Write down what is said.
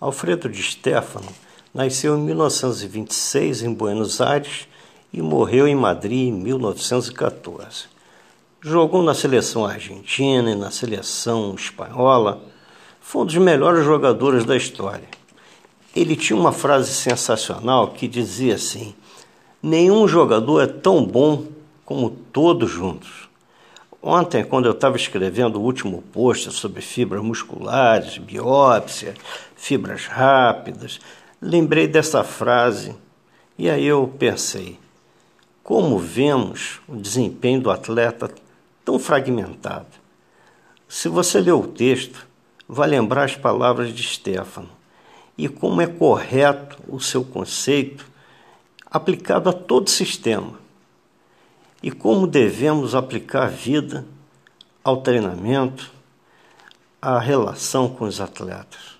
Alfredo de Stefano nasceu em 1926 em Buenos Aires e morreu em Madrid em 1914. Jogou na seleção argentina e na seleção espanhola. Foi um dos melhores jogadores da história. Ele tinha uma frase sensacional que dizia assim: Nenhum jogador é tão bom como todos juntos. Ontem, quando eu estava escrevendo o último post sobre fibras musculares, biópsia, fibras rápidas, lembrei dessa frase e aí eu pensei: como vemos o desempenho do atleta tão fragmentado? Se você ler o texto, vai lembrar as palavras de Stefano e como é correto o seu conceito aplicado a todo sistema e como devemos aplicar a vida ao treinamento, à relação com os atletas.